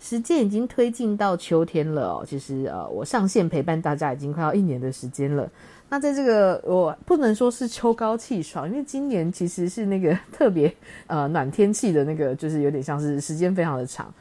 时间已经推进到秋天了哦，其实呃，我上线陪伴大家已经快要一年的时间了。那在这个我不能说是秋高气爽，因为今年其实是那个特别 呃暖天气的那个，就是有点像是时间非常的长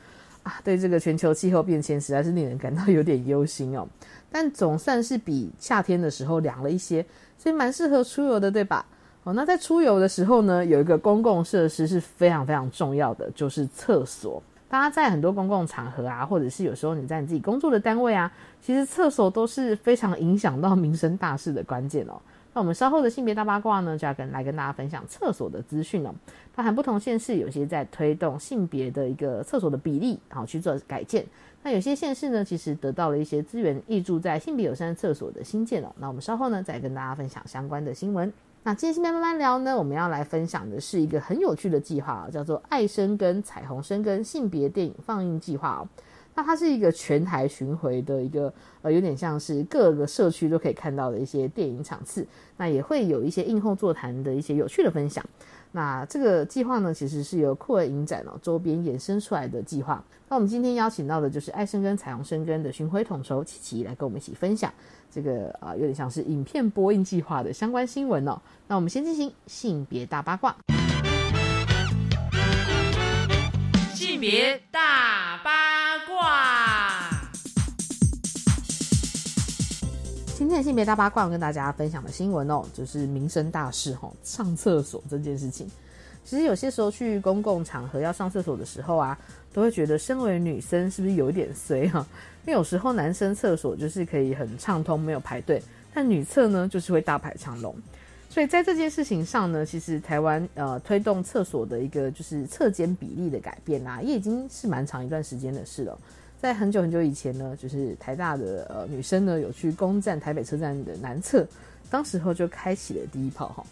啊。对这个全球气候变迁，实在是令人感到有点忧心哦。但总算是比夏天的时候凉了一些，所以蛮适合出游的，对吧？哦，那在出游的时候呢，有一个公共设施是非常非常重要的，就是厕所。大家在很多公共场合啊，或者是有时候你在你自己工作的单位啊，其实厕所都是非常影响到民生大事的关键哦。那我们稍后的性别大八卦呢，就要跟来跟大家分享厕所的资讯哦。包含不同县市有些在推动性别的一个厕所的比例，然后去做改建。那有些县市呢，其实得到了一些资源，挹注在性别友善厕所的新建哦。那我们稍后呢，再跟大家分享相关的新闻。那今天性别慢慢聊呢，我们要来分享的是一个很有趣的计划，叫做“爱生根彩虹生根性别电影放映计划”哦。那它是一个全台巡回的一个，呃，有点像是各个社区都可以看到的一些电影场次。那也会有一些映后座谈的一些有趣的分享。那这个计划呢，其实是由酷儿影展哦周边衍生出来的计划。那我们今天邀请到的就是爱生根彩虹生根的巡回统筹琪琪来跟我们一起分享。这个啊，有点像是影片播映计划的相关新闻哦。那我们先进行性别大八卦。性别大今天性别大八卦，我跟大家分享的新闻哦，就是民生大事哈，上厕所这件事情。其实有些时候去公共场合要上厕所的时候啊，都会觉得身为女生是不是有一点衰哈？因为有时候男生厕所就是可以很畅通，没有排队，但女厕呢就是会大排长龙。所以在这件事情上呢，其实台湾呃推动厕所的一个就是厕间比例的改变啊，也已经是蛮长一段时间的事了。在很久很久以前呢，就是台大的呃女生呢有去攻占台北车站的南侧，当时候就开启了第一炮哈。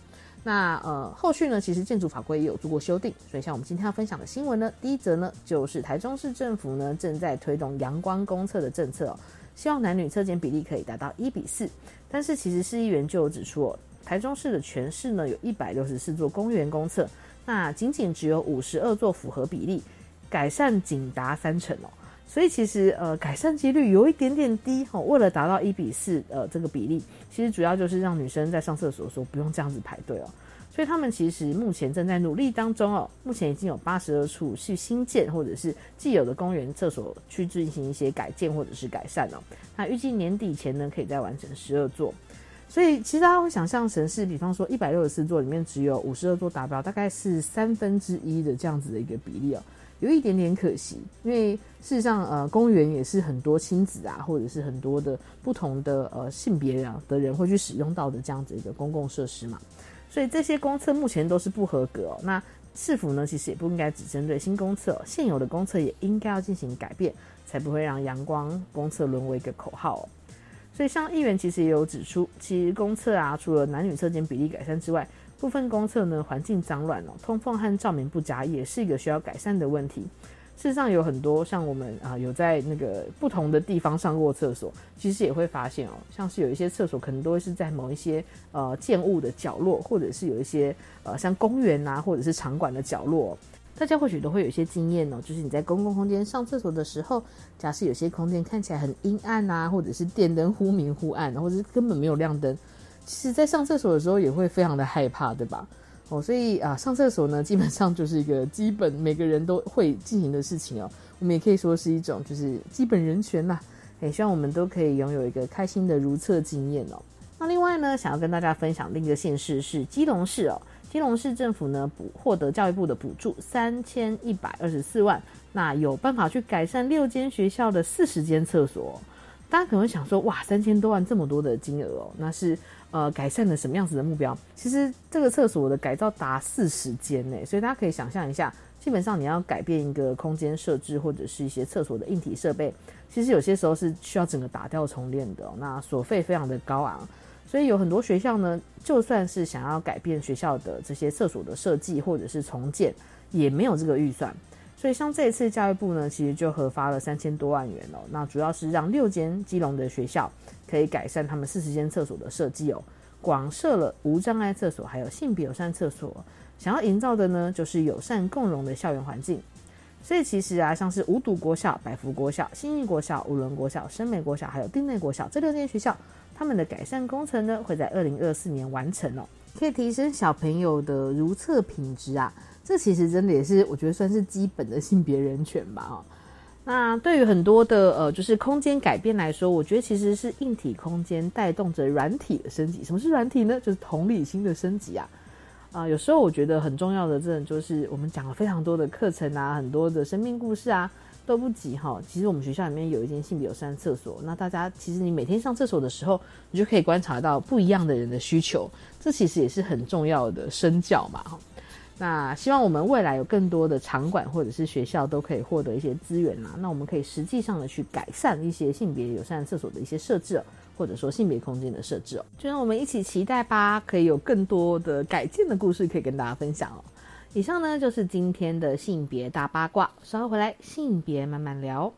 那呃，后续呢，其实建筑法规也有做过修订，所以像我们今天要分享的新闻呢，第一则呢，就是台中市政府呢正在推动阳光公厕的政策哦，希望男女厕间比例可以达到一比四。但是其实市议员就有指出哦，台中市的全市呢有一百六十四座公园公厕，那仅仅只有五十二座符合比例，改善仅达三成哦。所以其实呃改善几率有一点点低哈，为了达到一比四呃这个比例，其实主要就是让女生在上厕所的时候不用这样子排队哦。所以他们其实目前正在努力当中哦，目前已经有八十二处是新建或者是既有的公园厕所去进行一些改建或者是改善哦。那预计年底前呢可以再完成十二座。所以其实大家会想象成是，比方说一百六十四座里面只有五十二座达标，大概是三分之一的这样子的一个比例哦。有一点点可惜，因为事实上，呃，公园也是很多亲子啊，或者是很多的不同的呃性别啊的人会去使用到的这样子一个公共设施嘛，所以这些公厕目前都是不合格哦。那市府呢，其实也不应该只针对新公厕，现有的公厕也应该要进行改变，才不会让阳光公厕沦为一个口号。所以，像议员其实也有指出，其实公厕啊，除了男女厕间比例改善之外，部分公厕呢，环境脏乱哦，通风和照明不佳，也是一个需要改善的问题。事实上，有很多像我们啊，有在那个不同的地方上过厕所，其实也会发现哦，像是有一些厕所可能都会是在某一些呃建物的角落，或者是有一些呃像公园啊，或者是场馆的角落，大家或许都会有一些经验哦，就是你在公共空间上厕所的时候，假设有些空间看起来很阴暗啊，或者是电灯忽明忽暗，或者是根本没有亮灯。其实，在上厕所的时候也会非常的害怕，对吧？哦，所以啊，上厕所呢，基本上就是一个基本每个人都会进行的事情哦。我们也可以说是一种就是基本人权呐。也希望我们都可以拥有一个开心的如厕经验哦。那另外呢，想要跟大家分享另一个县市是基隆市哦。基隆市政府呢补获得教育部的补助三千一百二十四万，那有办法去改善六间学校的四十间厕所。大家可能会想说，哇，三千多万这么多的金额哦，那是呃改善了什么样子的目标？其实这个厕所的改造达四十间呢，所以大家可以想象一下，基本上你要改变一个空间设置或者是一些厕所的硬体设备，其实有些时候是需要整个打掉重练的，那所费非常的高昂。所以有很多学校呢，就算是想要改变学校的这些厕所的设计或者是重建，也没有这个预算。所以像这一次教育部呢，其实就核发了三千多万元哦，那主要是让六间基隆的学校可以改善他们四十间厕所的设计哦，广设了无障碍厕所，还有性别友善厕所，想要营造的呢，就是友善共融的校园环境。所以其实啊，像是五堵国小、百福国小、新义国小、五伦国小、深美国小，还有丁内国小这六间学校，他们的改善工程呢，会在二零二四年完成哦，可以提升小朋友的如厕品质啊。这其实真的也是我觉得算是基本的性别人权吧哈。那对于很多的呃就是空间改变来说，我觉得其实是硬体空间带动着软体的升级。什么是软体呢？就是同理心的升级啊。啊，有时候我觉得很重要的，真的就是我们讲了非常多的课程啊，很多的生命故事啊，都不急哈。其实我们学校里面有一间性别友善厕所，那大家其实你每天上厕所的时候，你就可以观察到不一样的人的需求，这其实也是很重要的身教嘛。那希望我们未来有更多的场馆或者是学校都可以获得一些资源啦。那我们可以实际上的去改善一些性别友善厕所的一些设置，或者说性别空间的设置哦。就让我们一起期待吧，可以有更多的改进的故事可以跟大家分享哦。以上呢就是今天的性别大八卦，稍后回来性别慢慢聊。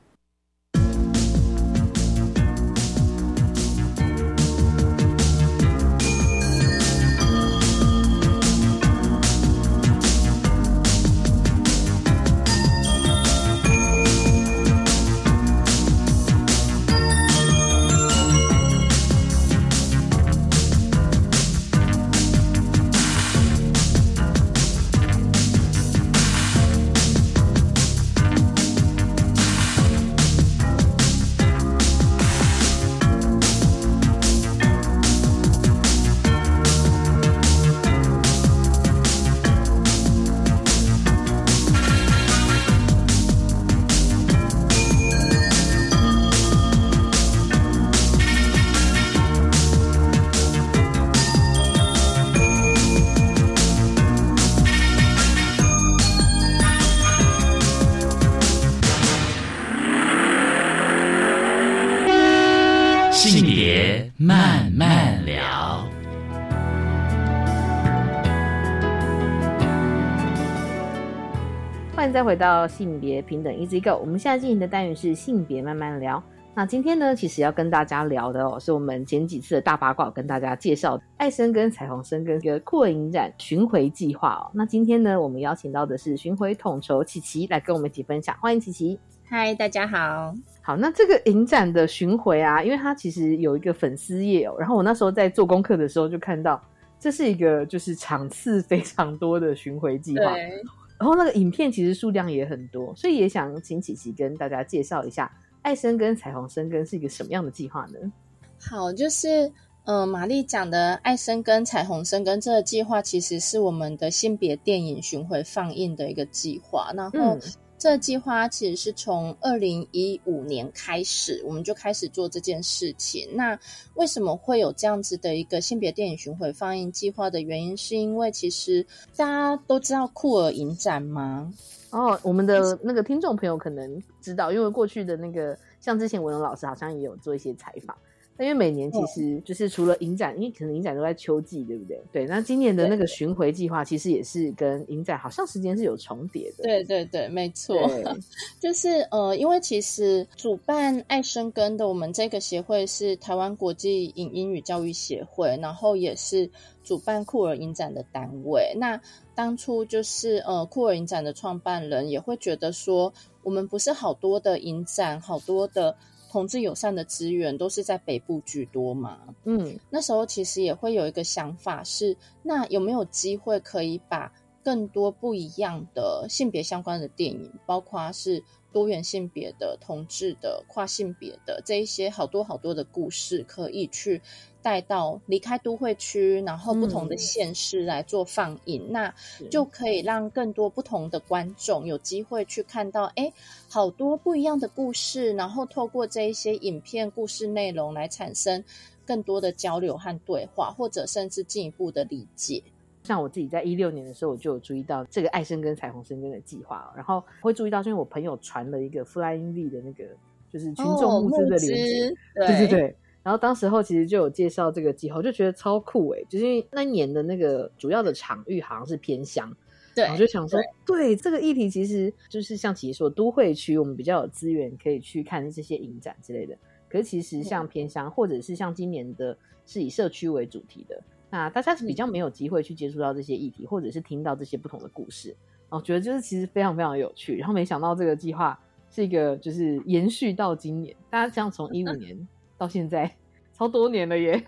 再回到性别平等 Easy Go，我们现在进行的单元是性别慢慢聊。那今天呢，其实要跟大家聊的哦，是我们前几次的大八卦，跟大家介绍爱生跟彩虹生跟一个酷儿影展巡回计划哦。那今天呢，我们邀请到的是巡回统筹琪琪来跟我们一起分享，欢迎琪琪。嗨，大家好。好，那这个影展的巡回啊，因为它其实有一个粉丝页哦，然后我那时候在做功课的时候就看到，这是一个就是场次非常多的巡回计划，对，然后那个影片其实数量也很多，所以也想请琪琪跟大家介绍一下爱生跟彩虹生根是一个什么样的计划呢？好，就是呃，玛丽讲的爱生根、彩虹生根这个计划，其实是我们的性别电影巡回放映的一个计划，然后。嗯这个计划其实是从二零一五年开始，我们就开始做这件事情。那为什么会有这样子的一个性别电影巡回放映计划的原因，是因为其实大家都知道酷儿影展吗？哦，我们的那个听众朋友可能知道，因为过去的那个像之前文龙老师好像也有做一些采访。那因为每年其实就是除了影展，因为可能影展都在秋季，对不对？对，那今年的那个巡回计划其实也是跟影展好像时间是有重叠的。对对对，没错。就是呃，因为其实主办爱生根的我们这个协会是台湾国际影音与教育协会，然后也是主办酷儿影展的单位。那当初就是呃酷儿影展的创办人也会觉得说，我们不是好多的影展，好多的同志友善的资源都是在北部居多嘛？嗯那时候其实也会有一个想法是，那有没有机会可以把更多不一样的性别相关的电影，包括是多元性别的、同志的、跨性别的这一些好多好多的故事，可以去带到离开都会区，然后不同的嗯县市来做放映，那就可以让更多不同的观众有机会去看到，哎，好多不一样的故事，然后透过这一些影片故事内容来产生更多的交流和对话，或者甚至进一步的理解。像我自己在一六年的时候，我就有注意到这个爱生根彩虹生根的计划，然后会注意到，是因为我朋友传了一个 Flying V 的那个就是群众募资的链接，对对对。然后当时候其实就有介绍这个计划，我就觉得超酷哎，就是因为那一年的那个主要的场域好像是偏乡，对，我就想说，对这个议题其实就是像其实说都会区，我们比较有资源可以去看这些影展之类的。可是其实像偏乡，或者是像今年的是以社区为主题的，那大家是比较没有机会去接触到这些议题，或者是听到这些不同的故事。我，觉得就是其实非常非常有趣。然后没想到这个计划是一个就是延续到今年，大家像从一五年到现在超多年了耶。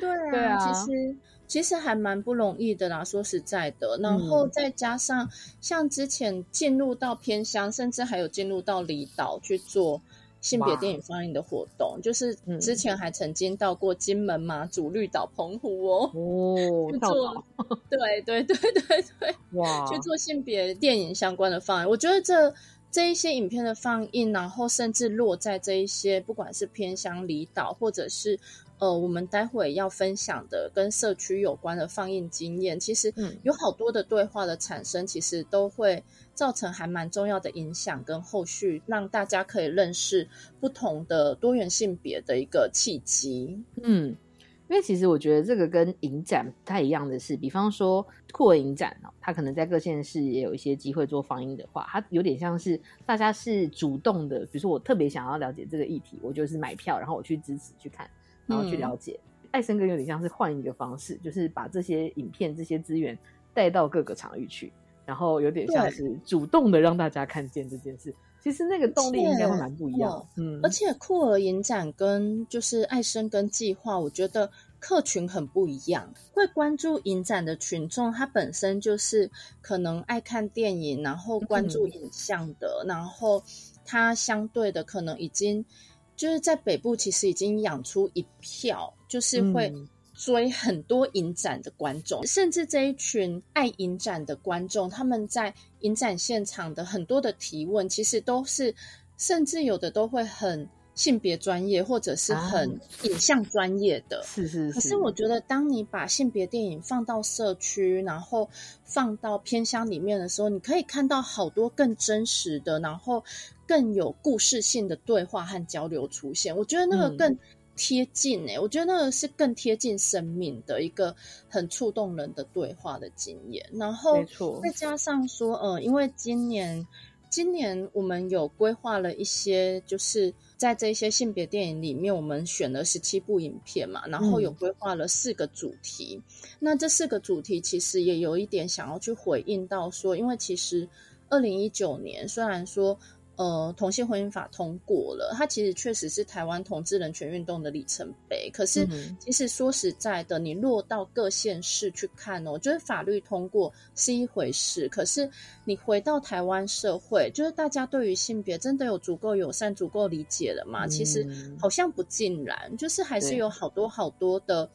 对啊，其实其实还蛮不容易的啦。说实在的，然后再加上像之前进入到偏乡，甚至还有进入到离岛去做。性别电影放映的活动，就是之前还曾经到过金门、马祖、绿岛、澎湖哦，哦，去做，对对对对对，哇，去做性别电影相关的放映。我觉得这这一些影片的放映，然后甚至落在这一些，不管是偏乡离岛，或者是。呃，我们待会要分享的跟社区有关的放映经验，其实有好多的对话的产生，其实都会造成还蛮重要的影响，跟后续让大家可以认识不同的多元性别的一个契机。嗯，因为其实我觉得这个跟影展不太一样的是，比方说酷儿影展哦，它可能在各县市也有一些机会做放映的话，它有点像是大家是主动的，比如说我特别想要了解这个议题，我就是买票，然后我去支持去看。然后去了解，爱森哥有点像是换一个方式，就是把这些影片、这些资源带到各个场域去，然后有点像是主动的让大家看见这件事。其实那个动力应该会蛮不一样。嗯，而且酷儿影展跟就是爱生跟计划，我觉得客群很不一样。会关注影展的群众，他本身就是可能爱看电影，然后关注影像的，然后他相对的可能已经。就是在北部，其实已经养出一票，就是会追很多影展的观众，甚至这一群爱影展的观众，他们在影展现场的很多的提问，其实都是，甚至有的都会很性别专业，或者是很影像专业的。是是是。可是我觉得，当你把性别电影放到社区，然后放到偏乡里面的时候，你可以看到好多更真实的，然后。更有故事性的对话和交流出现，我觉得那个更贴近诶，我觉得那个是更贴近生命的一个很触动人的对话的经验。然后再加上说，呃，因为今年今年我们有规划了一些，就是在这些性别电影里面，我们选了十七部影片嘛，然后有规划了四个主题。那这四个主题其实也有一点想要去回应到说，因为其实二零一九年虽然说。呃，同性婚姻法通过了，它其实确实是台湾同志人权运动的里程碑。可是，其实说实在的，你落到各县市去看哦，就是法律通过是一回事，可是你回到台湾社会，就是大家对于性别真的有足够友善、足够理解了吗？其实好像不尽然，就是还是有好多好多的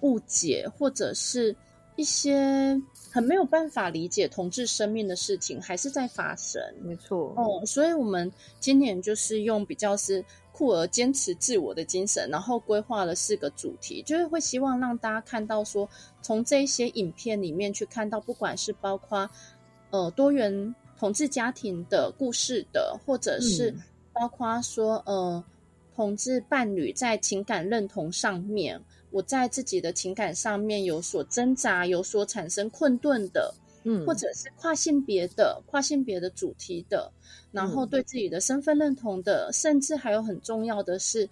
误解，或者是一些。很没有办法理解同志生命的事情，还是在发生。没错，哦，所以我们今年就是用比较是酷而坚持自我的精神，然后规划了四个主题，就是会希望让大家看到说，从这些影片里面去看到，不管是包括呃多元同志家庭的故事的，或者是包括说呃同志伴侣在情感认同上面。我在自己的情感上面有所挣扎，有所产生困顿的，嗯，或者是跨性别的、跨性别的主题的，然后对自己的身份认同的，甚至还有很重要的是，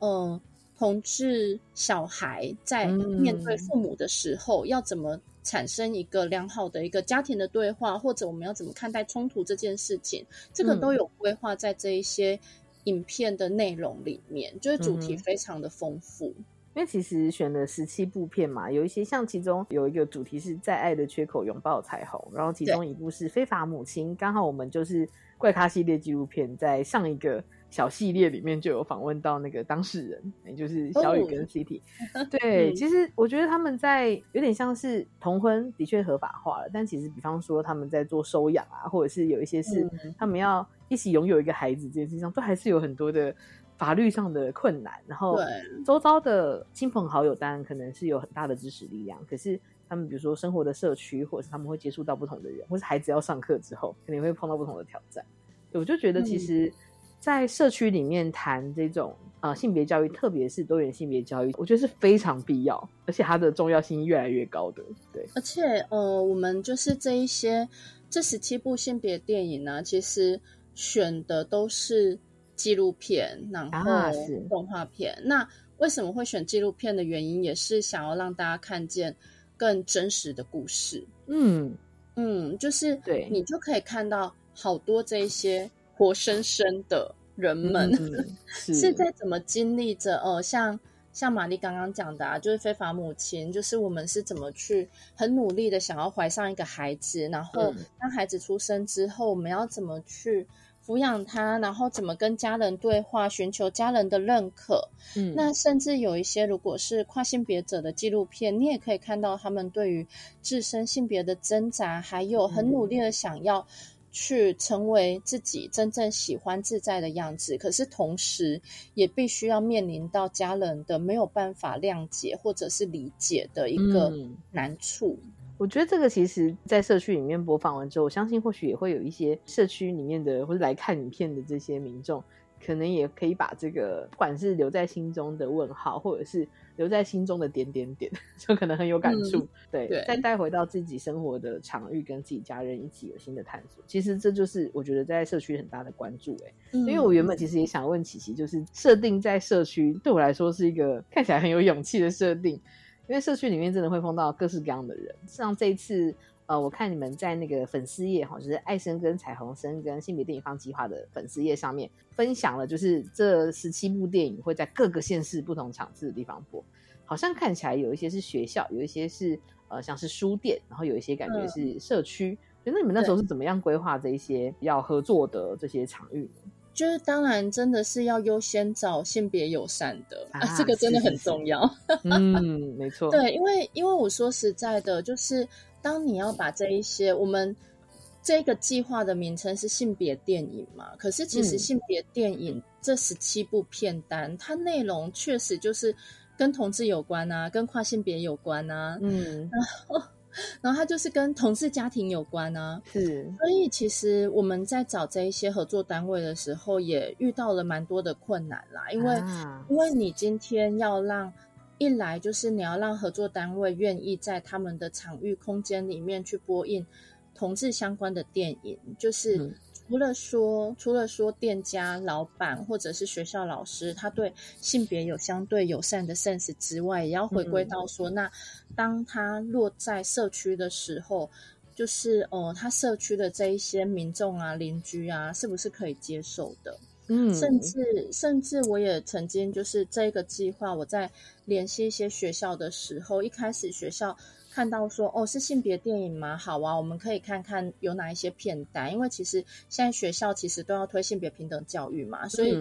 呃，同志小孩在面对父母的时候，要怎么产生一个良好的一个家庭的对话，或者我们要怎么看待冲突这件事情，这个都有规划在这一些影片的内容里面，就是主题非常的丰富。因为其实选了十七部片嘛，有一些像其中有一个主题是在爱的缺口拥抱彩虹，然后其中一部是非法母亲，刚好我们就是怪咖系列纪录片，在上一个小系列里面就有访问到那个当事人，也就是小雨跟 CT。对，其实我觉得他们在有点像是同婚的确合法化了，但其实比方说他们在做收养啊，或者是有一些是他们要一起拥有一个孩子这件事情上，都还是有很多的。法律上的困难，然后周遭的亲朋好友当然可能是有很大的支持力量，可是他们比如说生活的社区，或者是他们会接触到不同的人，或是孩子要上课之后，肯定会碰到不同的挑战。对我就觉得其实，在社区里面谈这种呃性别教育，特别是多元性别教育，我觉得是非常必要，而且它的重要性越来越高的。对，而且呃，我们就是这一些这十七部性别电影呢，其实选的都是纪录片，然后动画片。那为什么会选纪录片的原因，也是想要让大家看见更真实的故事。嗯，嗯，就是对。你就可以看到好多这一些活生生的人们、嗯 是。是在怎么经历着呃，像像玛丽刚刚讲的啊，就是非法母亲，就是我们是怎么去很努力的想要怀上一个孩子，然后嗯。当孩子出生之后，我们要怎么去抚养他，然后怎么跟家人对话，寻求家人的认可。嗯那甚至有一些如果是跨性别者的纪录片，你也可以看到他们对于自身性别的挣扎，还有很努力的想要去成为自己真正喜欢自在的样子。可是同时，也必须要面临到家人的没有办法谅解或者是理解的一个嗯难处。我觉得这个其实，在社区里面播放完之后，我相信或许也会有一些社区里面的或者来看影片的这些民众，可能也可以把这个不管是留在心中的问号，或者是留在心中的点点点，就可能很有感触。对，对再带回到自己生活的场域，跟自己家人一起有新的探索。其实这就是我觉得在社区很大的关注、欸。因因为我原本其实也想问琪琪，就是设定在社区对我来说是一个看起来很有勇气的设定，因为社区里面真的会碰到各式各样的人。像这一次，呃，我看你们在那个粉丝页哈，就是爱生跟彩虹生跟性别电影放计划的粉丝页上面分享了，就是这十七部电影会在各个县市不同场次的地方播。好像看起来有一些是学校，有一些是呃像是书店，然后有一些感觉是社区。那你们那时候是怎么样规划这一些要合作的这些场域呢？就是当然，真的是要优先找性别友善的啊啊，这个真的是是是很重要。嗯，没错，对，因为因为我说实在的，就是当你要把这一些我们这个计划的名称是性别电影嘛，可是其实嗯。性别电影这十七部片单，它内容确实就是跟同志有关啊，跟跨性别有关啊，嗯，然后它就是跟同事家庭有关啊。是，所以其实我们在找这一些合作单位的时候，也遇到了蛮多的困难啦，因为。啊因为你今天要让一来就是你要让合作单位愿意在他们的场域空间里面去播映同志相关的电影，就是嗯除了说除了说店家老板或者是学校老师他对性别有相对友善的 sense 之外，也要回归到说，那当他落在社区的时候。就是呃，他社区的这一些民众啊、邻居啊，是不是可以接受的？嗯，甚至甚至我也曾经就是这个计划，我在联系一些学校的时候，一开始学校看到说哦是性别电影吗？好啊，我们可以看看有哪一些片段，因为其实现在学校其实都要推性别平等教育嘛，所以、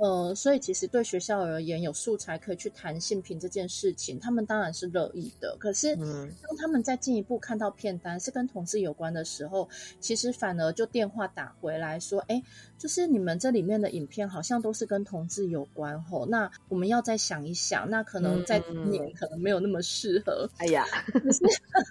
呃，所以其实对学校而言，有素材可以去谈性平这件事情，他们当然是乐意的。可是嗯当他们再进一步看到片单是跟同志有关的时候，其实反而就电话打回来说，哎，就是你们这里面的影片好像都是跟同志有关吼，那我们要再想一想，那可能在今年可能没有那么适合。哎呀，可是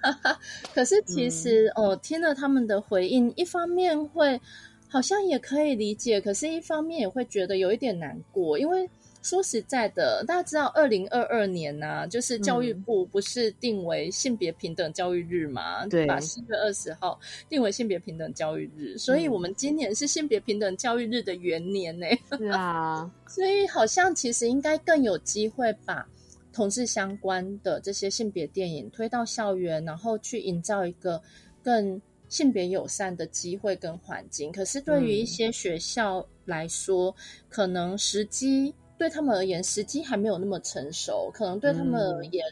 可是其实哦、呃听了他们的回应，一方面会好像也可以理解，可是一方面也会觉得有一点难过，因为说实在的，大家知道二零二二年呢、就是教育部不是定为性别平等教育日嘛，对。把四月二十号定为性别平等教育日，所以我们今年是性别平等教育日的元年呢、是啊，所以好像其实应该更有机会把同志相关的这些性别电影推到校园，然后去营造一个更性别友善的机会跟环境。可是对于一些学校来说，可能时机对他们而言，时机还没有那么成熟，可能对他们而言。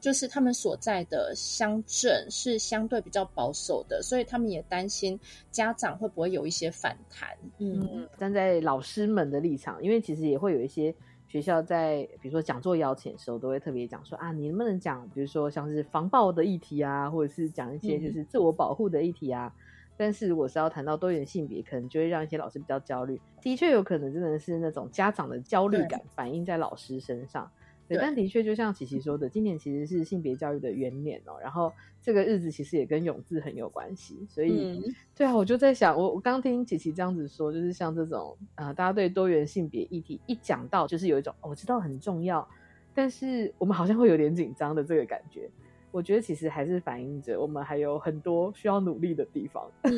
就是他们所在的乡镇是相对比较保守的，所以他们也担心家长会不会有一些反弹。嗯，嗯，站在老师们的立场，因为其实也会有一些学校在比如说讲座邀请的时候，都会特别讲说啊，你能不能讲，比如说像是防暴的议题啊，或者是讲一些就是自我保护的议题啊。但是如果是要谈到多元性别，可能就会让一些老师比较焦虑。的确有可能真的是那种家长的焦虑感反映在老师身上。对，但的确就像琪琪说的，今年其实是性别教育的元年哦。然后这个日子其实也跟永字很有关系，所以、嗯对啊，我就在想，我我刚听琪琪这样子说，就是像这种呃，大家对多元性别议题一讲到，就是有一种、哦我知道很重要，但是我们好像会有点紧张的这个感觉。我觉得其实还是反映着我们还有很多需要努力的地方。嗯，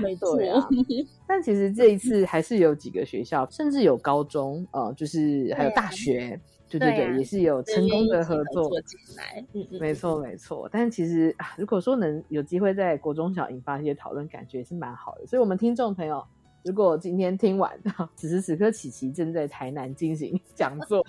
没 错，啊，但其实这一次还是有几个学校，甚至有高中，呃，就是还有大学，对对对啊也是有成功的合作。进来，嗯嗯，没错，没错。但其实啊，如果说能有机会在国中小引发一些讨论，感觉也是蛮好的。所以，我们听众朋友，如果今天听完，此时此刻琪琪正在台南进行讲座，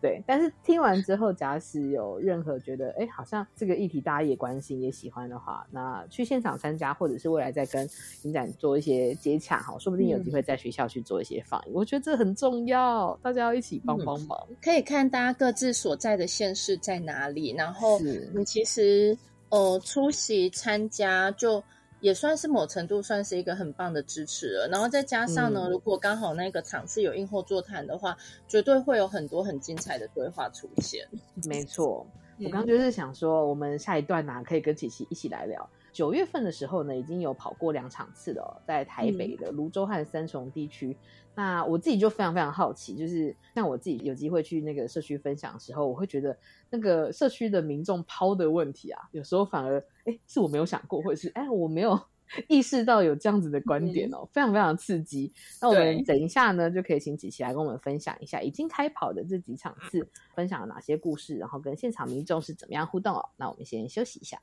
对。但是听完之后，假使有任何觉得，哎，好像这个议题大家也关心、也喜欢的话，那去现场参加，或者是未来再跟影展做一些接洽，哈，说不定有机会在学校去做一些放映。我觉得这很重要，大家要一起帮帮忙。可以看大家各自所在的县市在哪里，然后你其实呃出席参加就。也算是某程度算是一个很棒的支持了，然后再加上呢，嗯如果刚好那个场次有映后座谈的话，绝对会有很多很精彩的对话出现。没错，我嗯刚刚就是想说，我们下一段呢、可以跟琪琪一起来聊。九月份的时候呢，已经有跑过两场次了哦、在台北的泸州和三重地区。那我自己就非常非常好奇，就是像我自己有机会去那个社区分享的时候，我会觉得那个社区的民众抛的问题啊，有时候反而哎是我没有想过，或者是哎我没有 意识到有这样子的观点哦，非常非常刺激。那我们等一下呢，就可以请琪琪来跟我们分享一下已经开跑的这几场次，分享了哪些故事，然后跟现场民众是怎么样互动哦。那我们先休息一下。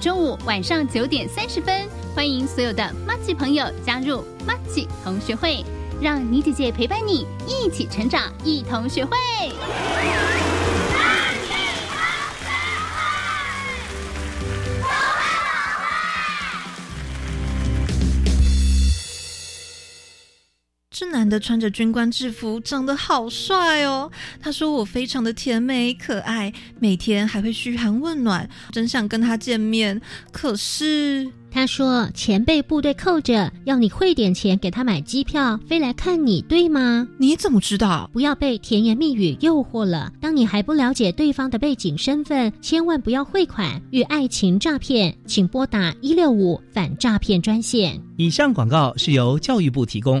周、五晚上九点三十分，欢迎所有的 m a g i 朋友加入 m a g i 同学会，让妮姐姐陪伴你一起成长，一同学会。的穿着军官制服，长得好帅哦。他说我非常的甜美可爱，每天还会嘘寒问暖，真想跟他见面。可是他说钱被部队扣着，要你汇点钱给他买机票飞来看你，对吗？你怎么知道？不要被甜言蜜语诱惑了。当你还不了解对方的背景身份，千万不要汇款与爱情诈骗，请拨打一六五反诈骗专线。以上广告是由教育部提供。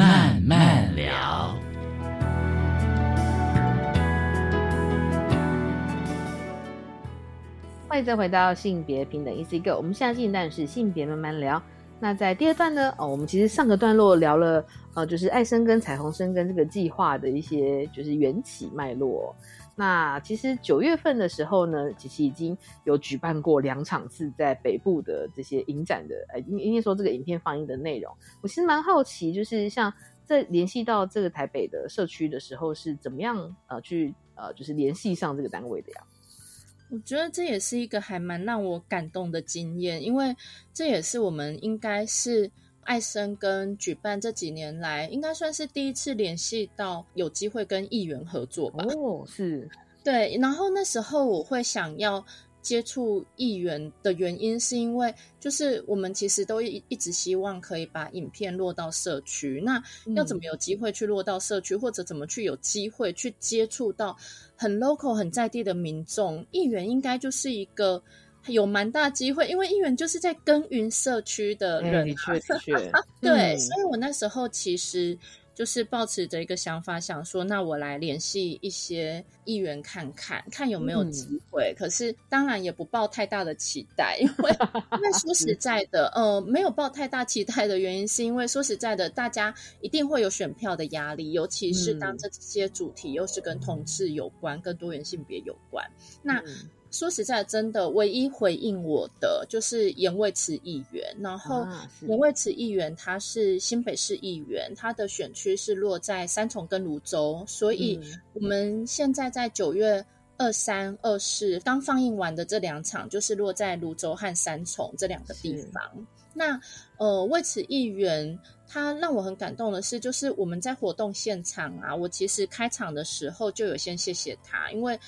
慢慢聊。欢迎再回到性别平等 EC Go，我们现在进段是性别慢慢聊。那在第二段呢，哦，我们其实上个段落聊了，呃，就是爱生跟彩虹生跟这个计划的一些就是缘起脉络。那其实九月份的时候呢，其实已经有举办过两场次在北部的这些影展的，呃，应应该说这个影片放映的内容，我其实蛮好奇，就是像在联系到这个台北的社区的时候，是怎么样呃去呃就是联系上这个单位的呀？我觉得这也是一个还蛮让我感动的经验，因为这也是我们应该是爱森跟举办这几年来，应该算是第一次联系到有机会跟议员合作吧。哦，是对。然后那时候我会想要接触议员的原因，是因为就是我们其实都一一直希望可以把影片落到社区。那要怎么有机会去落到社区，或者怎么去有机会去接触到很 local、很在地的民众？议员应该就是一个有蛮大机会，因为议员就是在耕耘社区的人、啊。的 确的确，对，嗯所以我那时候其实就是抱持着一个想法，想说，那我来联系一些议员看看，看有没有嗯机会。可是当然也不抱太大的期待，因为 因为说实在的，呃，没有抱太大期待的原因，是因为说实在的，大家一定会有选票的压力，尤其是当嗯这些主题又是跟同志有关、跟多元性别有关，那。嗯说实在，真的，唯一回应我的就是严卫慈议员。然后严卫慈议员他是新北市议员，他的选区是落在三重跟泸州，所以嗯我们现在在九月二三、二四刚放映完的这两场，就是落在泸州和三重这两个地方。那呃，为此议员他让我很感动的是，就是我们在活动现场啊，我其实开场的时候就有先谢谢他，因为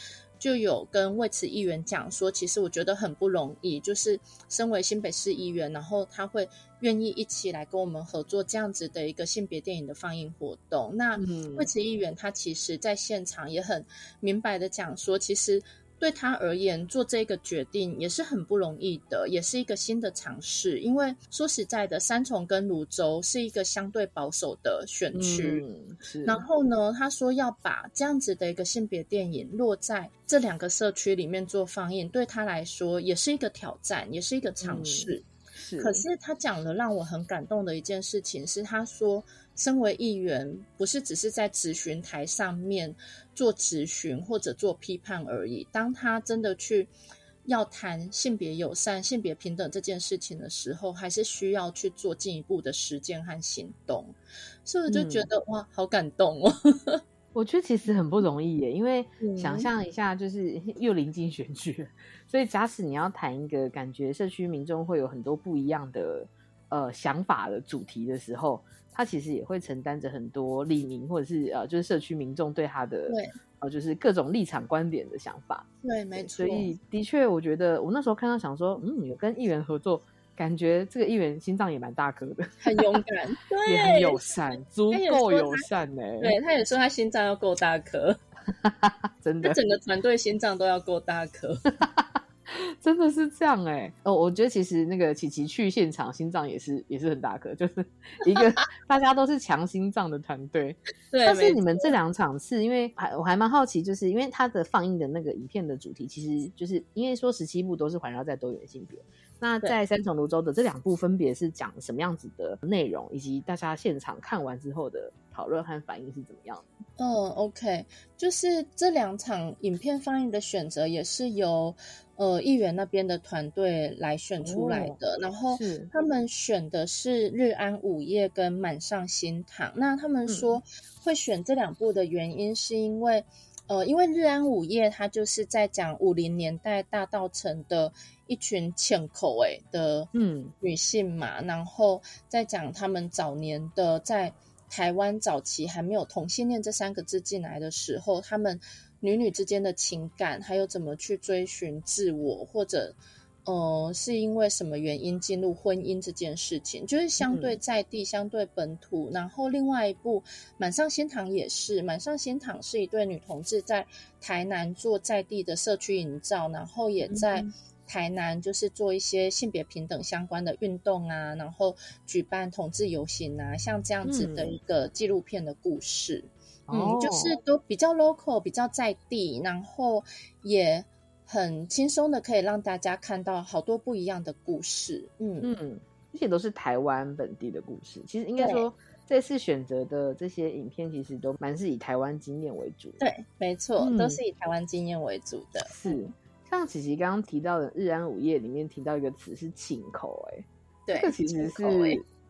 就有跟魏慈议员讲说，其实我觉得很不容易，就是身为新北市议员，然后他会愿意一起来跟我们合作这样子的一个性别电影的放映活动。那魏慈议员他其实在现场也很明白的讲说，其实。对他而言，做这个决定也是很不容易的，也是一个新的尝试。因为说实在的，三重跟泸州是一个相对保守的选区，嗯然后呢，他说要把这样子的一个性别电影落在这两个社区里面做放映，对他来说也是一个挑战，也是一个尝试。是，可是他讲了让我很感动的一件事情是，他说，身为议员，不是只是在咨询台上面做质询或者做批判而已。当他真的去要谈性别友善、性别平等这件事情的时候，还是需要去做进一步的实践和行动。所以我就觉得、哇，好感动哦。我觉得其实很不容易耶，因为嗯想象一下，就是 又临近选举，所以假使你要谈一个感觉社区民众会有很多不一样的呃想法的主题的时候，他其实也会承担着很多利民或者是呃就是社区民众对他的对呃就是各种立场观点的想法。对，没错所。以的确，我觉得我那时候看到想说，嗯，有跟议员合作，感觉这个议员心脏也蛮大颗的，很勇敢，对，也很友善，足够友善呢、对，他也说他心脏要够大颗，真的他整个团队心脏都要够大颗。真的是这样哎、哦，我觉得其实那个琪琪去现场，心脏也是也是很大颗，就是一个 大家都是强心脏的团队。对，但是你们这两场是，因为还我还蛮好奇，就是因为它的放映的那个影片的主题，其实就是因为说十七部都是环绕在多元性别。那在三重泸州的这两部分别是讲什么样子的内容，以及大家现场看完之后的讨论和反应是怎么样的？嗯，OK，就是这两场影片放映的选择也是由呃议员那边的团队来选出来的，然后他们选的是《日安午夜》跟《满上新堂》。那他们说会选这两部的原因，是因为呃，因为《日安午夜》它就是在讲五零年代大道城的一群欠口诶的嗯。女性嘛，然后再讲他们早年的在台湾早期还没有同性恋这三个字进来的时候，他们女女之间的情感，还有怎么去追寻自我，或者呃是因为什么原因进入婚姻这件事情，就是相对在地、相对本土。然后另外一部《满上仙堂》也是，《满上仙堂》是一对女同志在台南做在地的社区营造，然后也在。台南就是做一些性别平等相关的运动啊，然后举办同志游行啊，像这样子的一个纪录片的故事，嗯，哦。就是都比较 local，比较在地，然后也很轻松的可以让大家看到好多不一样的故事，嗯。嗯，而且都是台湾本地的故事。其实应该说，这次选择的这些影片，其实都蛮是以台湾经验为主的。对，没错，嗯。都是以台湾经验为主的，是像琪琪刚刚提到的《日安午夜》里面提到一个词是“请口”，哎，对，这个其实是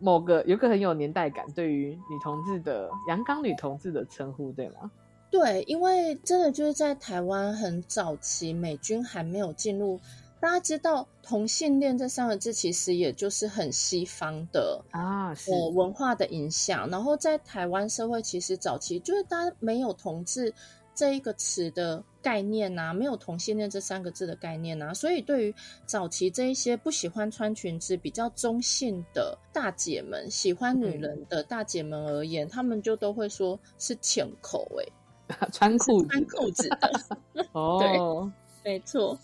某个有个很有年代感，对于女同志的阳刚女同志的称呼，对吗？对，因为真的就是在台湾很早期，美军还没有进入。大家知道同性恋这三个字，其实也就是很西方的啊，是呃文化的影响。然后在台湾社会，其实早期就是大家没有同志这一个词的概念啊，没有同性恋这三个字的概念啊，所以对于早期这一些不喜欢穿裙子、比较中性的大姐们，喜欢女人的大姐们而言，他们就都会说是浅口哎、穿裤子。穿裤子的，哦，没错。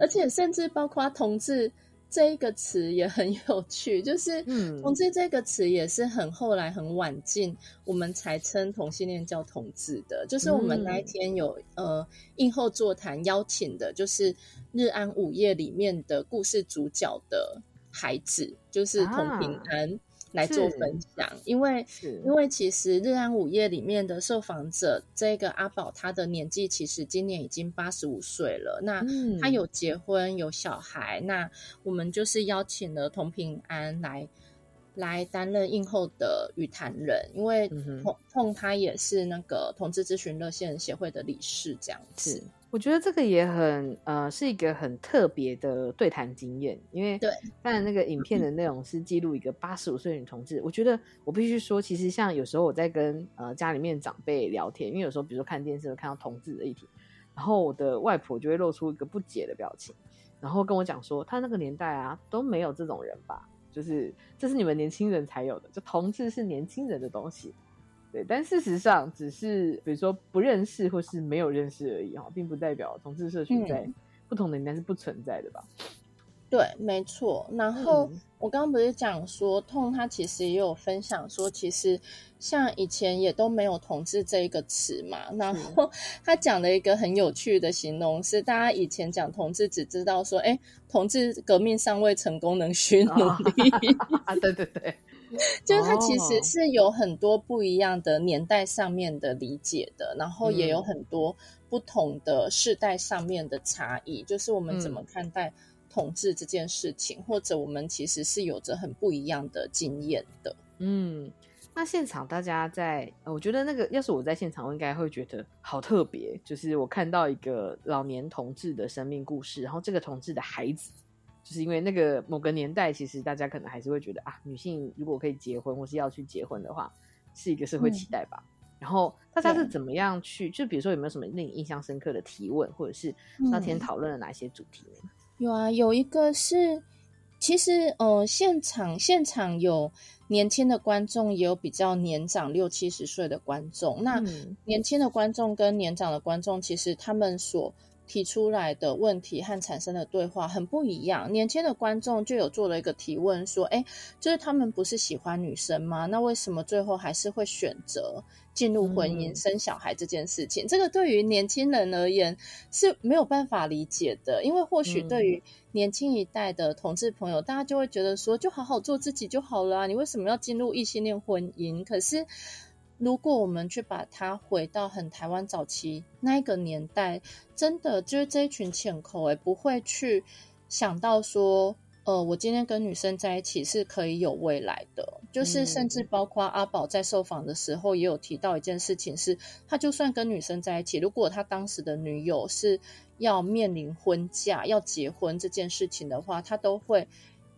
而且甚至包括同志这一个词也很有趣，就是嗯同志这个词也是很后来很晚近，我们才称同性恋叫同志的。就是我们那一天有、呃映后座谈邀请的，就是《日安午夜》里面的故事主角的孩子，就是童平安。来做分享，因为因为其实《日安午夜》里面的受访者，这个阿宝他的年纪其实今年已经八十五岁了。那嗯。他有结婚有小孩，那我们就是邀请了童平安来来担任映后的语坛人，因为嗯哼。碰碰他也是那个同志咨询热线协会的理事，这样子是。我觉得这个也很呃是一个很特别的对谈经验，因为对，当然那个影片的内容是记录一个八十五岁女同志。我觉得我必须说，其实像有时候我在跟呃家里面长辈聊天，因为有时候比如说看电视会看到同志的议题，然后我的外婆就会露出一个不解的表情，然后跟我讲说，他那个年代啊都没有这种人吧，就是这是你们年轻人才有的，就同志是年轻人的东西。对，但事实上只是比如说不认识或是没有认识而已哈，并不代表同志社群在嗯不同的年代是不存在的吧。对，没错。然后嗯我刚刚不是讲说，痛他其实也有分享说，其实像以前也都没有“同志”这一个词嘛。然后 他讲了一个很有趣的形容是，大家以前讲同志只知道说，哎，同志革命尚未成功，能需努力。啊，对对对，就是它其实哦是有很多不一样的年代上面的理解的，然后也有嗯很多不同的世代上面的差异，就是我们怎么嗯看待统治这件事情，或者我们其实是有着很不一样的经验的。嗯，那现场大家在，呃我觉得那个要是我在现场，我应该会觉得好特别。就是我看到一个老年同志的生命故事，然后这个同志的孩子，就是因为那个某个年代，其实大家可能还是会觉得啊，女性如果可以结婚或是要去结婚的话，是一个社会期待吧。然后大家是怎么样去？就比如说有没有什么令你印象深刻的提问，或者是那天嗯讨论了哪些主题呢？有啊，有一个是，其实呃，现场现场有年轻的观众，也有比较年长六七十岁的观众。那嗯年轻的观众跟年长的观众，其实他们所提出来的问题和产生的对话很不一样。年轻的观众就有做了一个提问，说：“哎，就是他们不是喜欢女生吗？那为什么最后还是会选择进入婚姻、嗯生小孩这件事情？这个对于年轻人而言是没有办法理解的，因为或许对于年轻一代的同志朋友，大家就会觉得说，就好好做自己就好了啊，你为什么要进入异性恋婚姻？可是。如果我们去把它回到很台湾早期那一个年代，真的就是这一群浅口诶，不会去想到说，呃，我今天跟女生在一起是可以有未来的。就是甚至包括阿宝在受访的时候也有提到一件事情是，他就算跟女生在一起，如果他当时的女友是要面临婚嫁、要结婚这件事情的话，他都会。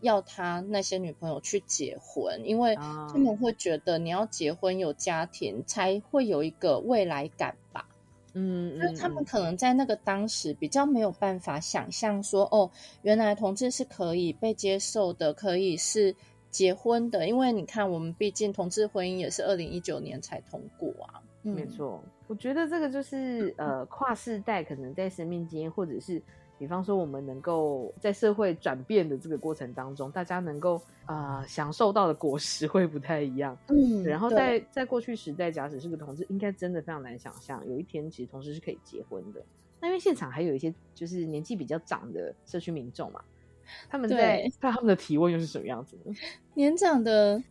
要他那些女朋友去结婚，因为啊他们会觉得你要结婚有家庭，才会有一个未来感吧。嗯，就是他们可能在那个当时比较没有办法想象说，哦，原来同志是可以被接受的，可以是结婚的。因为你看，我们毕竟同志婚姻也是二零一九年才通过啊。嗯没错，我觉得这个就是呃跨世代可能在生命经验，或者是比方说我们能够在社会转变的这个过程当中，大家能够呃享受到的果实会不太一样。嗯然后在在过去时代，假使是个同志，应该真的非常难想象有一天其实同志是可以结婚的。那因为现场还有一些就是年纪比较长的社区民众嘛，他们在对那他们的提问又是什么样子呢？年长的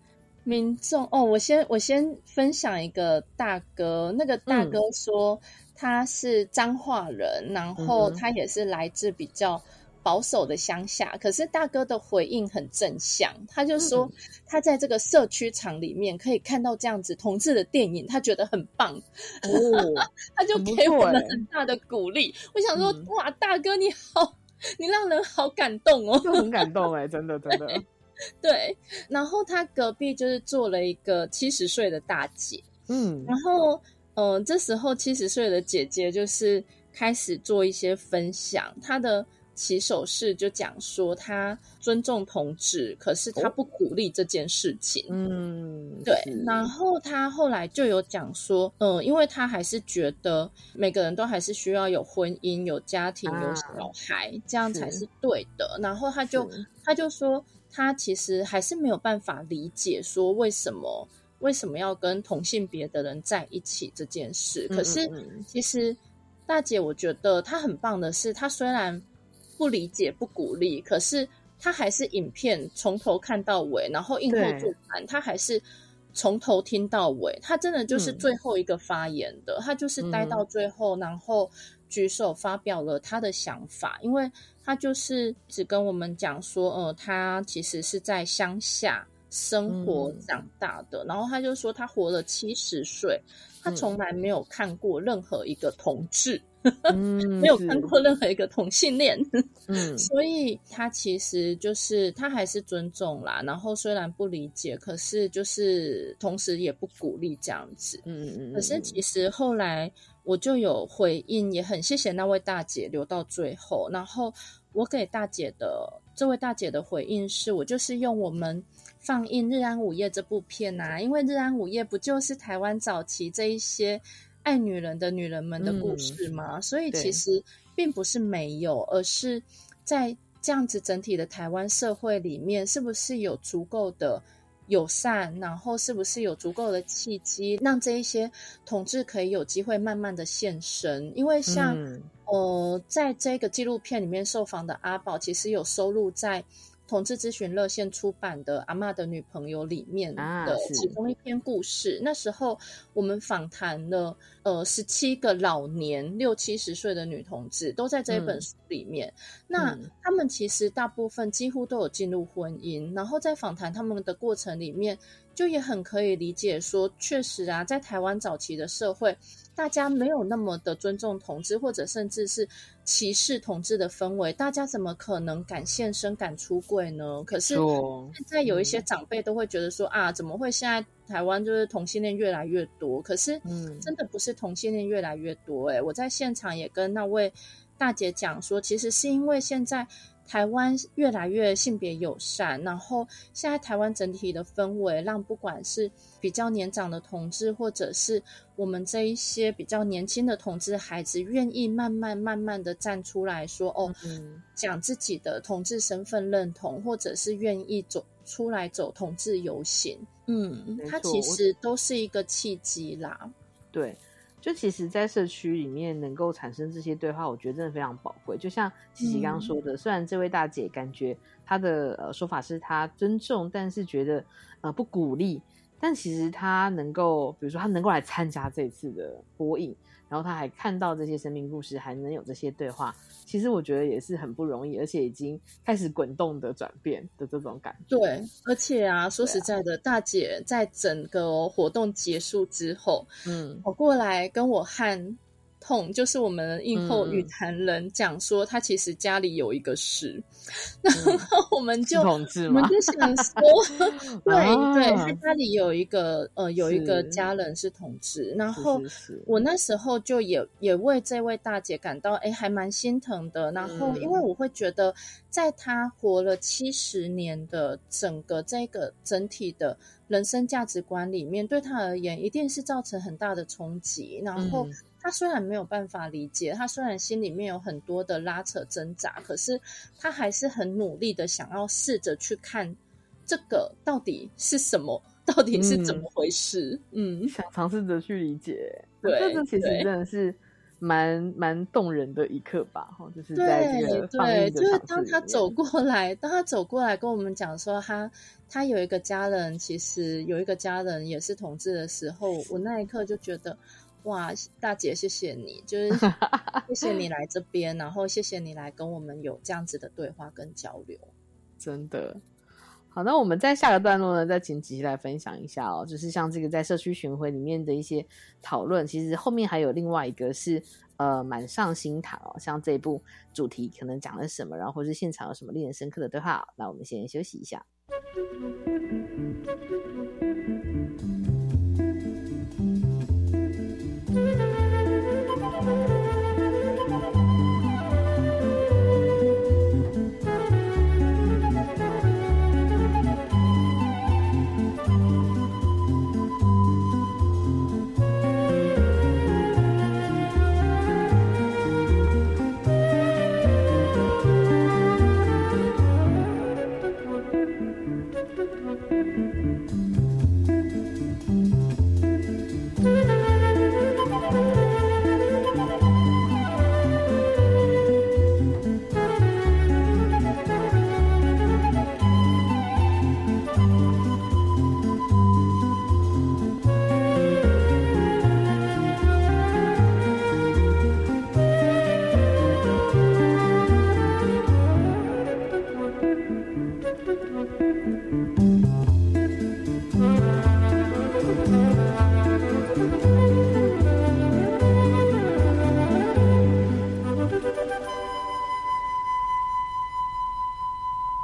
民众哦，我先我先分享一个大哥，那个大哥说他是彰化人，然后他也是来自比较保守的乡下，可是大哥的回应很正向，他就说嗯他在这个社区场里面可以看到这样子同志的电影，他觉得很棒，哦，他就给我们错欸很大的鼓励。我想说，嗯哇，大哥你好，你让人好感动哦，就很感动哎、真的真的。对，然后他隔壁就是坐了一个七十岁的大姐，嗯然后，呃，这时候七十岁的姐姐就是开始做一些分享，她的起手式就讲说，她尊重同志，可是她不鼓励这件事情。嗯，对，然后她后来就有讲说，呃，因为她还是觉得每个人都还是需要有婚姻、有家庭、啊有小孩，这样才是是对的。然后她就她就说，她其实还是没有办法理解说为什么为什么要跟同性别的人在一起这件事。嗯可是其实大姐，我觉得她很棒的是，她虽然不理解、不鼓励，可是她还是影片从头看到尾，然后映后对。座谈，她还是。从头听到尾，她真的就是嗯。最后一个发言的，她就是待嗯到最后，然后举手发表了她的想法，因为她就是只跟我们讲说，呃，她其实是在乡下生活。嗯长大的，然后他就说他活了七十岁，她嗯。从来没有看过任何一个同志，嗯没有看过任何一个同性恋，嗯。所以他其实就是他还是尊重啦，然后虽然不理解，可是就是同时也不鼓励这样子。嗯嗯。嗯，可是其实后来我就有回应，也很谢谢那位大姐留到最后。然后我给大姐的这位大姐的回应是，我就是用我们放映《日安午夜》这部片啊，因为《日安午夜》不就是台湾早期这一些爱女人的女人们的故事吗？所以其实并不是没有，而是在这样子整体的台湾社会里面，是不是有足够的友善，然后是不是有足够的契机，让这一些同志可以有机会慢慢的现身？因为像、嗯呃，在这个纪录片里面受访的阿宝，其实有收录在同志咨询热线出版的《阿嬷的女朋友》里面啊的其中一篇故事。那时候我们访谈了呃十七个老年六七十岁的女同志，都在这一本嗯书里面。那嗯他们其实大部分几乎都有进入婚姻，然后在访谈他们的过程里面，就也很可以理解说，确实啊，在台湾早期的社会，大家没有那么的尊重同志，或者甚至是歧视同志的氛围，大家怎么可能敢现身、敢出柜呢？可是现在有一些长辈都会觉得说啊，怎么会现在台湾就是同性恋越来越多？可是嗯真的不是同性恋越来越多、欸，我在现场也跟那位大姐讲说，其实是因为现在台湾越来越性别友善，然后现在台湾整体的氛围，让不管是比较年长的同志，或者是我们这一些比较年轻的同志孩子，愿意慢慢慢慢的站出来说，哦，嗯讲自己的同志身份认同，或者是愿意走出来走同志游行，嗯没，它其实都是一个契机啦。对，就其实，在社区里面能够产生这些对话，我觉得真的非常宝贵。就像琪琪刚刚说的，虽然这位大姐感觉她的呃说法是她尊重，但是觉得呃不鼓励，但其实她能够，比如说她能够来参加这次的播映，然后他还看到这些生命故事，还能有这些对话，其实我觉得也是很不容易，而且已经开始滚动的转变的这种感觉。对，而且啊，说实在的，大姐在整个活动结束之后，嗯，跑过来跟我和痛，就是我们映后嗯。语坛人讲说，他其实家里有一个事，然后我们就我们就想说，对、啊。对，他家里有一个呃有一个家人是同志，然后我那时候就也也为这位大姐感到哎还蛮心疼的，然后因为嗯。我会觉得，在她活了七十年的整个这个整体的人生价值观里面，对他而言一定是造成很大的冲击。然后嗯她虽然没有办法理解，他虽然心里面有很多的拉扯挣扎，可是他还是很努力的想要试着去看这个到底是什么，到底是怎么回事。嗯，想尝试着去理解，对这这其实真的是蛮蛮动人的一刻吧，哈，就是在这对个对，就是当他走过来，当他走过来跟我们讲说他他有一个家人，其实有一个家人也是同志的时候，我那一刻就觉得，哇，大姐谢谢你，就是 谢谢你来这边，然后谢谢你来跟我们有这样子的对话跟交流。真的。好，那我们在下个段落呢，再请琪琪来分享一下哦，就是像这个在社区巡回里面的一些讨论，其实后面还有另外一个是呃满上心堂哦，像这一部主题可能讲了什么，然后或是现场有什么令人深刻的对话哦，那我们先休息一下。Mm-hmm.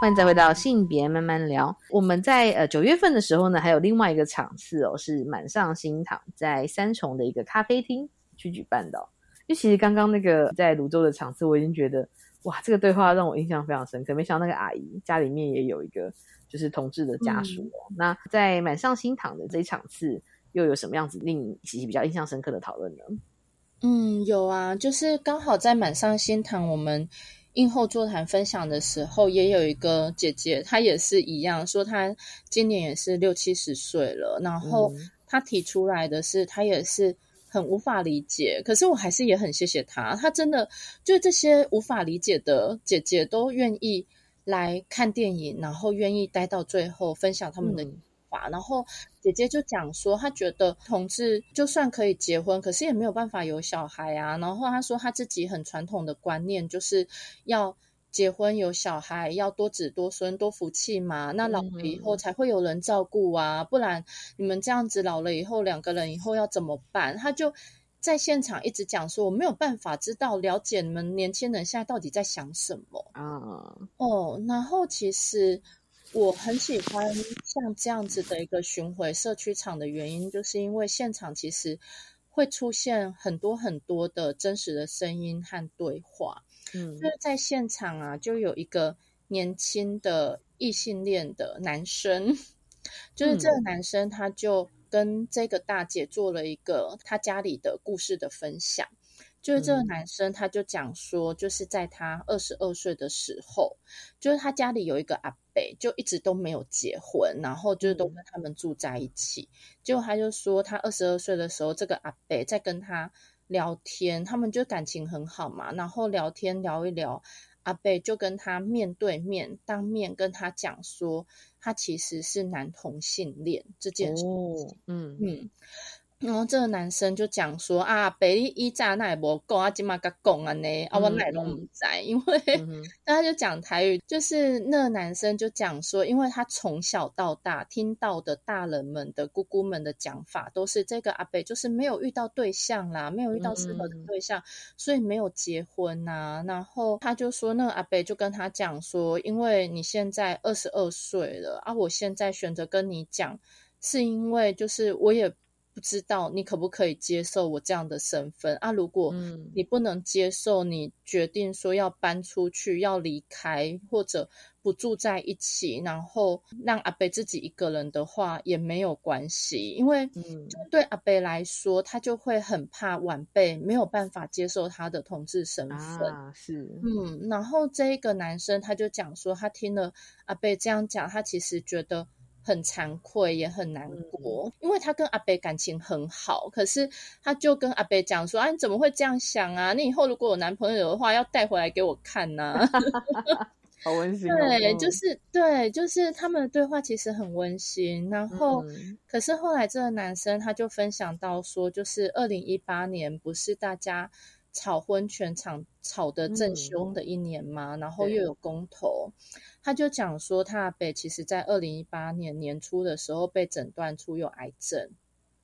欢迎再回到性别慢慢聊。我们在呃九月份的时候呢，还有另外一个场次哦，是满上新堂在三重的一个咖啡厅去举办的、哦。因为其实刚刚那个在泸州的场次，我已经觉得哇，这个对话让我印象非常深刻。没想到那个阿姨家里面也有一个就是同志的家属哦。那在满上新堂的这一场次，又有什么样子令琪琪比较印象深刻的讨论呢？嗯，有啊，就是刚好在满上新堂，我们映后座谈分享的时候，也有一个姐姐，她也是一样，说她今年也是六七十岁了，然后她提出来的是，她也是很无法理解，可是我还是也很谢谢她，她真的就这些无法理解的姐姐都愿意来看电影，然后愿意待到最后分享他们的。法，然后姐姐就讲说，她觉得同志就算可以结婚，可是也没有办法有小孩啊。然后她说，她自己很传统的观念就是要结婚有小孩，要多子多孙多福气嘛。那老了以后才会有人照顾啊，不然你们这样子老了以后，两个人以后要怎么办？她就在现场一直讲说，我没有办法知道了解你们年轻人现在到底在想什么啊。哦，然后其实。我很喜欢像这样子的一个巡回社区场的原因，就是因为现场其实会出现很多很多的真实的声音和对话。嗯，就是在现场啊，就有一个年轻的异性恋的男生，就是这个男生他就跟这个大姐做了一个他家里的故事的分享。就是这个男生，他就讲说，就是在他二十二岁的时候，就是他家里有一个阿伯，就一直都没有结婚，然后就是都跟他们住在一起。结果他就说，他二十二岁的时候，这个阿伯在跟他聊天，他们就感情很好嘛，然后聊天聊一聊，阿伯就跟他面对面当面跟他讲说，他其实是男同性恋这件事情。嗯嗯。然后这个男生就讲说啊，北利一炸那也无够啊，今嘛个讲啊呢，啊我奶拢唔在，因为那 他就讲台语，就是那个男生就讲说，因为他从小到大听到的大人们的姑姑们的讲法，都是这个阿北就是没有遇到对象啦，没有遇到适合的对象，所以没有结婚呐。然后他就说，那个阿北就跟他讲说，因为你现在二十二岁了啊，我现在选择跟你讲，是因为就是我也。不知道你可不可以接受我这样的身份啊？如果你不能接受，你决定说要搬出去、要离开，或者不住在一起，然后让阿贝自己一个人的话也没有关系，因为就对阿贝来说，他就会很怕晚辈没有办法接受他的同志身份。是，嗯，然后这一个男生他就讲说，他听了阿贝这样讲，他其实觉得。很惭愧，也很难过，因为他跟阿北感情很好，可是他就跟阿北讲说：“啊，你怎么会这样想啊？你以后如果有男朋友的话，要带回来给我看呢。”好温馨。对，就是对，就是他们的对话其实很温馨。然后，可是后来这个男生他就分享到说，就是二零一八年不是大家吵婚全场吵得正凶的一年嘛？然后又有公投。他就讲说，他阿北其实在二零一八年年初的时候被诊断出有癌症。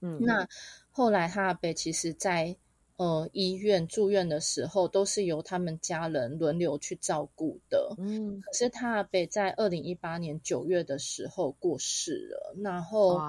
嗯，那后来他阿北其实，在呃医院住院的时候，都是由他们家人轮流去照顾的。嗯，可是他阿北在二零一八年九月的时候过世了。然后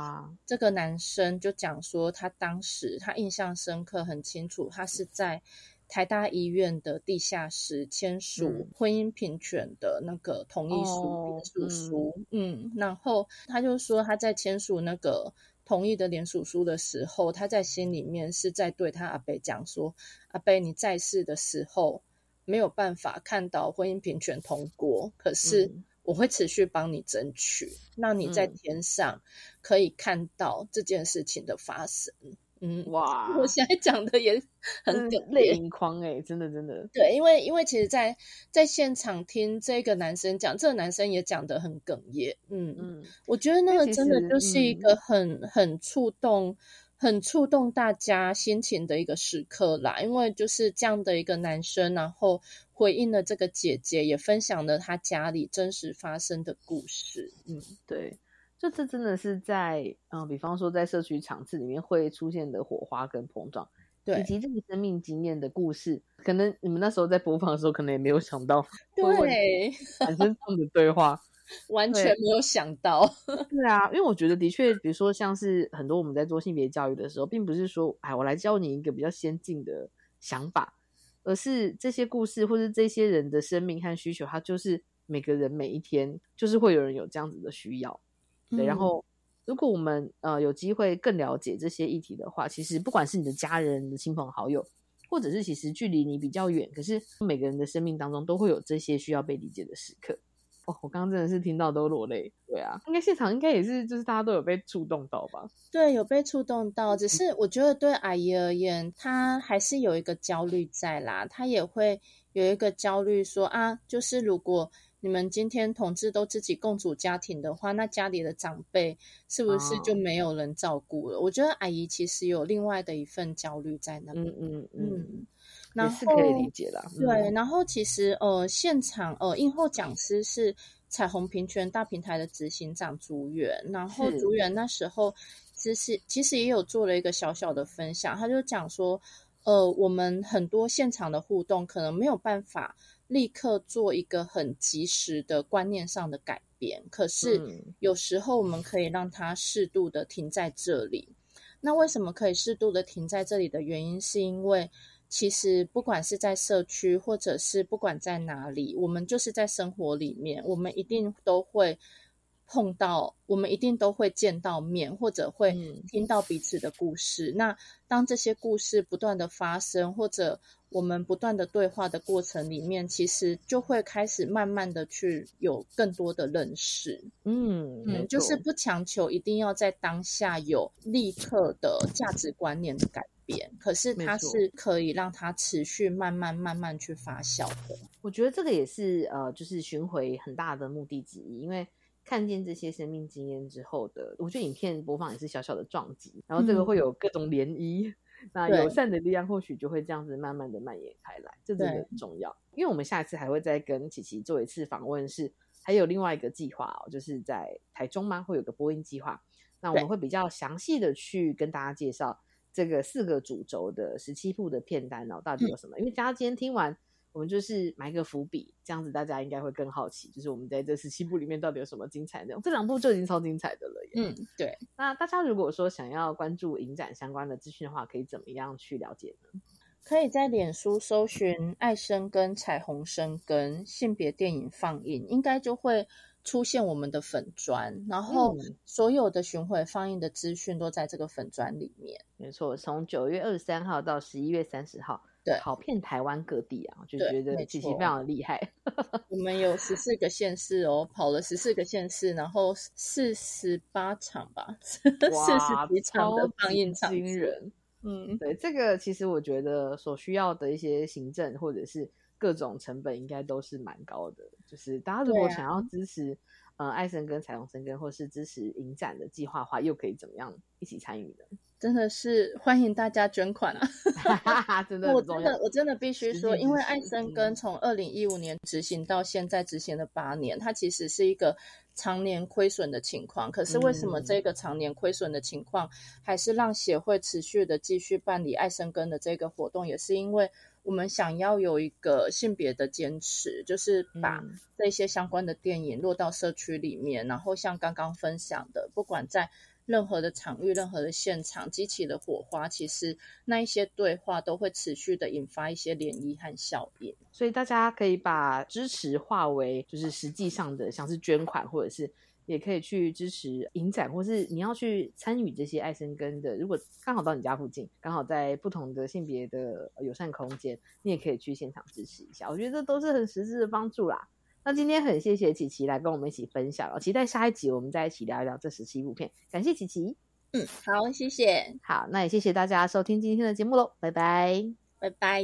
这个男生就讲说，他当时他印象深刻，很清楚，他是在。台大医院的地下室签署婚姻平权的那个同意书联署书，嗯，然后他就说他在签署那个同意的联署书的时候，他在心里面是在对他阿贝讲说：阿贝你在世的时候没有办法看到婚姻平权通过，可是我会持续帮你争取，让你在天上可以看到这件事情的发生。嗯哇，我现在讲的也很泪盈眶哎，真的真的。对，因为因为其实，在在现场听这个男生讲，这个男生也讲的很哽咽。嗯嗯，我觉得那个真的就是一个很很触动、很触动大家心情的一个时刻啦。因为就是这样的一个男生，然后回应了这个姐姐，也分享了他家里真实发生的故事。嗯，对。就这真的是在嗯，比方说在社区场次里面会出现的火花跟碰撞，对，以及这个生命经验的故事，可能你们那时候在播放的时候，可能也没有想到，对，产生这样的对话，完全没有想到。对啊，因为我觉得的确，比如说像是很多我们在做性别教育的时候，并不是说，哎，我来教你一个比较先进的想法，而是这些故事或是这些人的生命和需求，它就是每个人每一天就是会有人有这样子的需要。对，然后如果我们呃有机会更了解这些议题的话，其实不管是你的家人、的亲朋好友，或者是其实距离你比较远，可是每个人的生命当中都会有这些需要被理解的时刻。哦，我刚刚真的是听到都落泪。对啊，应该现场应该也是，就是大家都有被触动到吧？对，有被触动到。只是我觉得对阿姨而言，她还是有一个焦虑在啦。她也会有一个焦虑，说啊，就是如果你们今天同志都自己共组家庭的话，那家里的长辈是不是就没有人照顾了？我觉得阿姨其实有另外的一份焦虑在那边。嗯嗯嗯。然后可以理解啦。对，然后其实呃，现场呃，映后讲师是彩虹平权大平台的执行长朱元，然后朱元那时候其实其实也有做了一个小小的分享，他就讲说，呃，我们很多现场的互动可能没有办法立刻做一个很及时的观念上的改变，可是有时候我们可以让它适度的停在这里。那为什么可以适度的停在这里的原因，是因为。其实不管是在社区，或者是不管在哪里，我们就是在生活里面，我们一定都会碰到，我们一定都会见到面，或者会听到彼此的故事。那当这些故事不断的发生，或者我们不断的对话的过程里面，其实就会开始慢慢的去有更多的认识。嗯嗯，就是不强求一定要在当下有立刻的价值观念的改。变，可是它是可以让它持续慢慢慢慢去发酵的。我觉得这个也是呃，就是巡回很大的目的之一，因为看见这些生命经验之后的，我觉得影片播放也是小小的撞击，然后这个会有各种涟漪，那友善的力量或许就会这样子慢慢的蔓延开来，这真的很重要。因为我们下一次还会再跟琪琪做一次访问，是还有另外一个计划哦，就是在台中吗？会有个播音计划，那我们会比较详细的去跟大家介绍。这个四个主轴的十七部的片单哦，到底有什么？因为大家今天听完，我们就是埋个伏笔，这样子大家应该会更好奇，就是我们在这十七部里面到底有什么精彩内容？这两部就已经超精彩的了。嗯，对。那大家如果说想要关注影展相关的资讯的话，可以怎么样去了解呢？可以在脸书搜寻“爱生跟彩虹生跟性别电影放映”，应该就会。出现我们的粉砖，然后所有的巡回放映的资讯都在这个粉砖里面。没错，从九月二十三号到十一月三十号，对，跑遍台湾各地啊，就觉得琪琪非常的厉害。我们有十四个县市哦，跑了十四个县市，然后四十八场吧，四十几场的放映场，惊人。嗯，对，这个其实我觉得所需要的一些行政或者是。各种成本应该都是蛮高的，就是大家如果想要支持呃爱森跟彩虹生根，或是支持影展的计划的话，又可以怎么样一起参与呢？真的是欢迎大家捐款啊！真的，我真的我真的必须说，因为爱森根从二零一五年执行到现在执行了八年，它其实是一个常年亏损的情况。可是为什么这个常年亏损的情况还是让协会持续的继续办理爱森根的这个活动，也是因为。我们想要有一个性别的坚持，就是把这些相关的电影落到社区里面，然后像刚刚分享的，不管在任何的场域、任何的现场激起的火花，其实那一些对话都会持续的引发一些涟漪和效应。所以大家可以把支持化为就是实际上的，像是捐款或者是。也可以去支持影展，或是你要去参与这些爱生根的。如果刚好到你家附近，刚好在不同的性别的友善空间，你也可以去现场支持一下。我觉得都是很实质的帮助啦。那今天很谢谢琪琪来跟我们一起分享哦，期待下一集我们再一起聊一聊这十七部片。感谢琪琪，嗯，好，谢谢，好，那也谢谢大家收听今天的节目喽，拜拜，拜拜。